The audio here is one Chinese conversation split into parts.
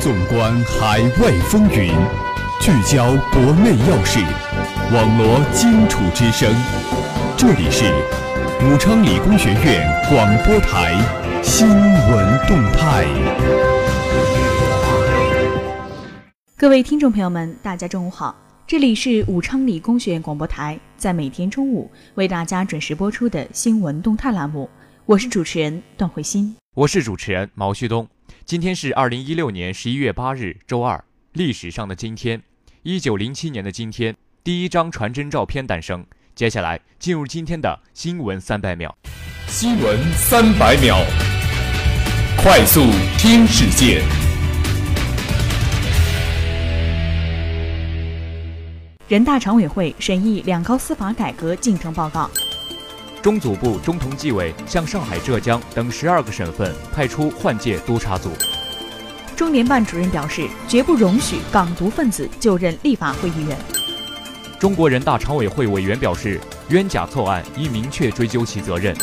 纵观海外风云，聚焦国内要事，网罗荆楚之声。这里是武昌理工学院广播台新闻动态。各位听众朋友们，大家中午好，这里是武昌理工学院广播台，在每天中午为大家准时播出的新闻动态栏目，我是主持人段慧欣，我是主持人毛旭东。今天是二零一六年十一月八日，周二。历史上的今天，一九零七年的今天，第一张传真照片诞生。接下来进入今天的新闻三百秒。新闻三百秒，快速听世界。人大常委会审议两高司法改革进程报告。中组部中同纪委向上海、浙江等十二个省份派出换届督查组。中联办主任表示，绝不容许港独分子就任立法会议员。中国人大常委会委员表示，冤假错案应明确追究其责任。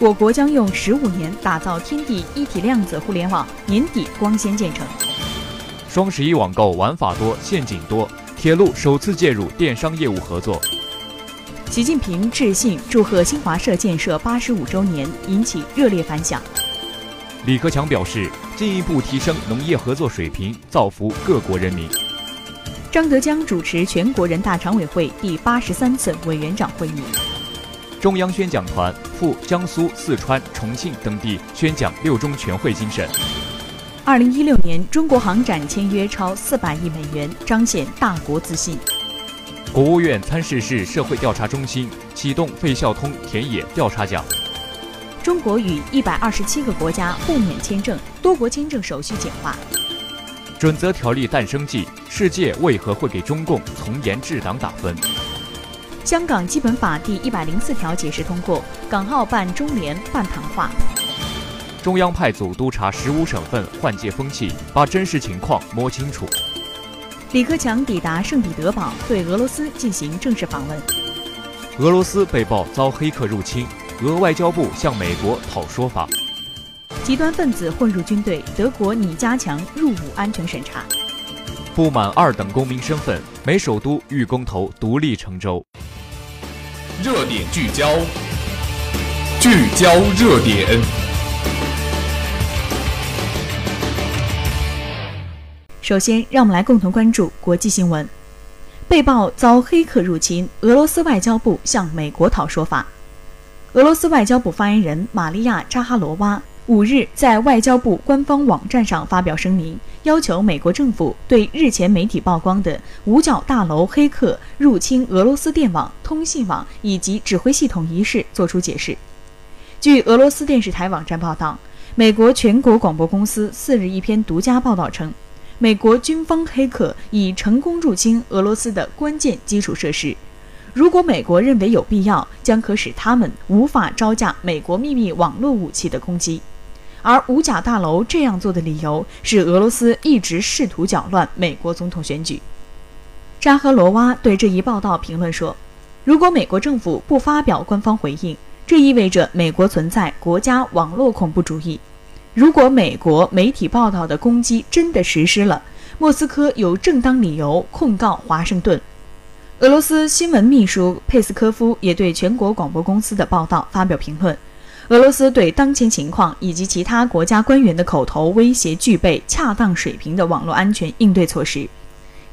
我国将用十五年打造天地一体量子互联网，年底光纤建成。双十一网购玩法多，陷阱多。铁路首次介入电商业务合作。习近平致信祝贺新华社建设八十五周年，引起热烈反响。李克强表示，进一步提升农业合作水平，造福各国人民。张德江主持全国人大常委会第八十三次委员长会议。中央宣讲团赴江苏、四川、重庆等地宣讲六中全会精神。二零一六年，中国航展签约超四百亿美元，彰显大国自信。国务院参事室社会调查中心启动费孝通田野调查奖。中国与一百二十七个国家互免签证，多国签证手续简化。准则条例诞生季，世界为何会给中共从严治党打分？香港基本法第一百零四条解释通过，港澳办中联办谈话。中央派组督查十五省份换届风气，把真实情况摸清楚。李克强抵达圣彼得堡，对俄罗斯进行正式访问。俄罗斯被曝遭黑客入侵，俄外交部向美国讨说法。极端分子混入军队，德国拟加强入伍安全审查。不满二等公民身份，美首都欲公投独立成州。热点聚焦，聚焦热点。首先，让我们来共同关注国际新闻。被曝遭黑客入侵，俄罗斯外交部向美国讨说法。俄罗斯外交部发言人玛利亚·扎哈罗娃五日在外交部官方网站上发表声明，要求美国政府对日前媒体曝光的五角大楼黑客入侵俄罗斯电网、通信网以及指挥系统一事作出解释。据俄罗斯电视台网站报道，美国全国广播公司四日一篇独家报道称。美国军方黑客已成功入侵俄罗斯的关键基础设施。如果美国认为有必要，将可使他们无法招架美国秘密网络武器的攻击。而五角大楼这样做的理由是，俄罗斯一直试图搅乱美国总统选举。扎赫罗娃对这一报道评论说：“如果美国政府不发表官方回应，这意味着美国存在国家网络恐怖主义。”如果美国媒体报道的攻击真的实施了，莫斯科有正当理由控告华盛顿。俄罗斯新闻秘书佩斯科夫也对全国广播公司的报道发表评论：俄罗斯对当前情况以及其他国家官员的口头威胁具备恰当水平的网络安全应对措施。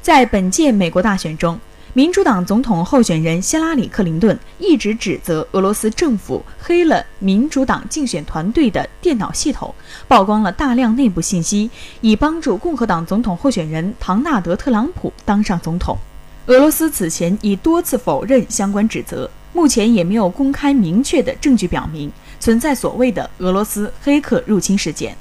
在本届美国大选中。民主党总统候选人希拉里·克林顿一直指责俄罗斯政府黑了民主党竞选团队的电脑系统，曝光了大量内部信息，以帮助共和党总统候选人唐纳德·特朗普当上总统。俄罗斯此前已多次否认相关指责，目前也没有公开明确的证据表明存在所谓的俄罗斯黑客入侵事件。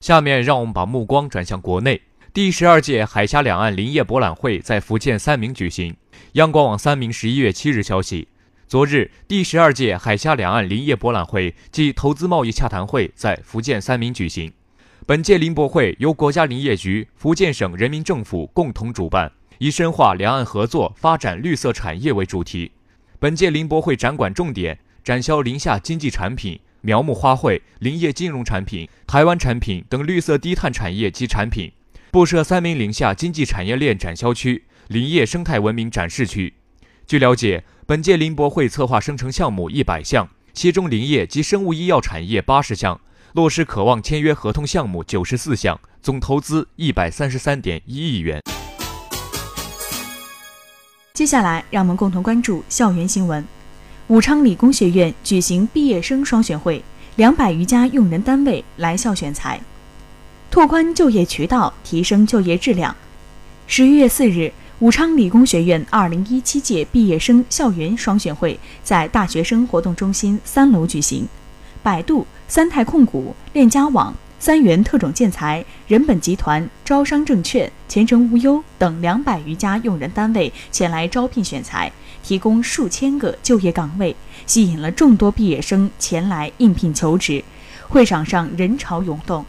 下面让我们把目光转向国内。第十二届海峡两岸林业博览会在福建三明举行。央广网三明十一月七日消息，昨日第十二届海峡两岸林业博览会暨投资贸易洽谈会在福建三明举行。本届林博会由国家林业局、福建省人民政府共同主办，以深化两岸合作、发展绿色产业为主题。本届林博会展馆重点展销林下经济产品、苗木花卉、林业金融产品、台湾产品等绿色低碳产业及产品，布设三名林下经济产业链展销区、林业生态文明展示区。据了解，本届林博会策划生成项目一百项，其中林业及生物医药产业八十项，落实可望签约合同项目九十四项，总投资一百三十三点一亿元。接下来，让我们共同关注校园新闻。武昌理工学院举行毕业生双选会，两百余家用人单位来校选才，拓宽就业渠道，提升就业质量。十一月四日，武昌理工学院二零一七届毕业生校园双选会在大学生活动中心三楼举行，百度、三泰控股、链家网。三元特种建材、人本集团、招商证券、前程无忧等两百余家用人单位前来招聘选才，提供数千个就业岗位，吸引了众多毕业生前来应聘求职。会场上人潮涌动。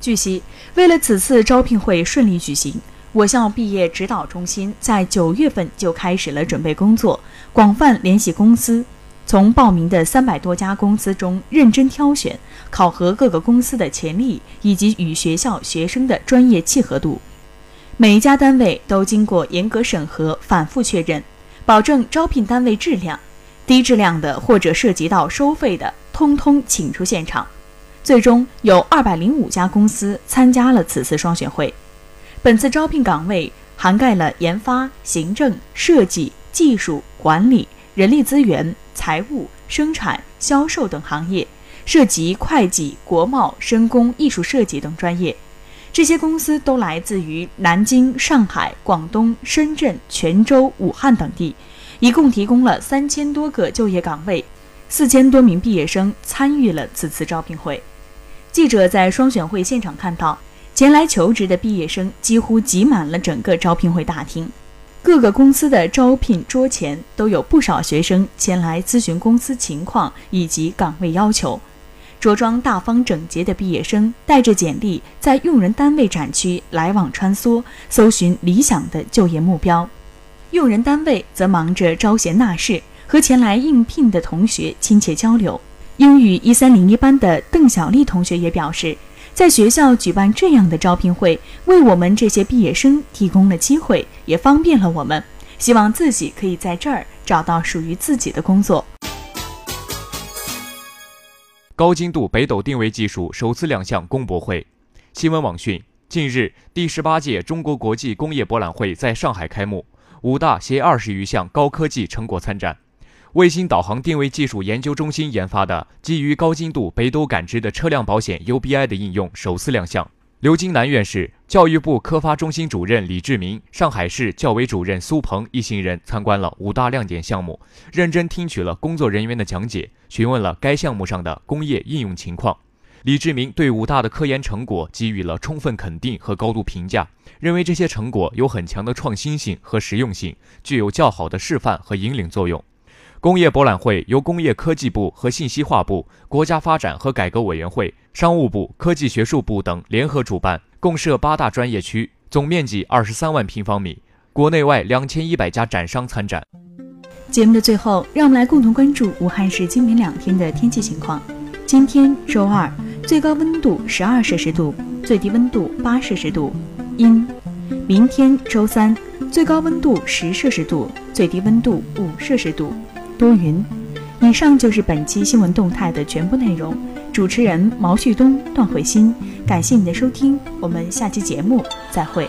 据悉，为了此次招聘会顺利举行，我校毕业指导中心在九月份就开始了准备工作，广泛联系公司。从报名的三百多家公司中认真挑选，考核各个公司的潜力以及与学校学生的专业契合度。每一家单位都经过严格审核、反复确认，保证招聘单位质量。低质量的或者涉及到收费的，通通请出现场。最终有二百零五家公司参加了此次双选会。本次招聘岗位涵盖了研发、行政、设计、技术、管理。人力资源、财务、生产、销售等行业，涉及会计、国贸、深工、艺术设计等专业。这些公司都来自于南京、上海、广东、深圳、泉州、武汉等地，一共提供了三千多个就业岗位，四千多名毕业生参与了此次招聘会。记者在双选会现场看到，前来求职的毕业生几乎挤满了整个招聘会大厅。各个公司的招聘桌前都有不少学生前来咨询公司情况以及岗位要求。着装大方整洁的毕业生带着简历在用人单位展区来往穿梭，搜寻理想的就业目标。用人单位则忙着招贤纳士，和前来应聘的同学亲切交流。英语一三零一班的邓小丽同学也表示。在学校举办这样的招聘会，为我们这些毕业生提供了机会，也方便了我们。希望自己可以在这儿找到属于自己的工作。高精度北斗定位技术首次亮相工博会。新闻网讯：近日，第十八届中国国际工业博览会在上海开幕，五大携二十余项高科技成果参展。卫星导航定位技术研究中心研发的基于高精度北斗感知的车辆保险 UBI 的应用首次亮相。刘金南院士、教育部科发中心主任李志明、上海市教委主任苏鹏一行人参观了五大亮点项目，认真听取了工作人员的讲解，询问了该项目上的工业应用情况。李志明对五大的科研成果给予了充分肯定和高度评价，认为这些成果有很强的创新性和实用性，具有较好的示范和引领作用。工业博览会由工业科技部和信息化部、国家发展和改革委员会、商务部、科技学术部等联合主办，共设八大专业区，总面积二十三万平方米，国内外两千一百家展商参展。节目的最后，让我们来共同关注武汉市今明两天的天气情况。今天周二，最高温度十二摄氏度，最低温度八摄氏度，阴。明天周三，最高温度十摄氏度，最低温度五摄氏度。多云。以上就是本期新闻动态的全部内容。主持人毛旭东、段慧欣，感谢您的收听，我们下期节目再会。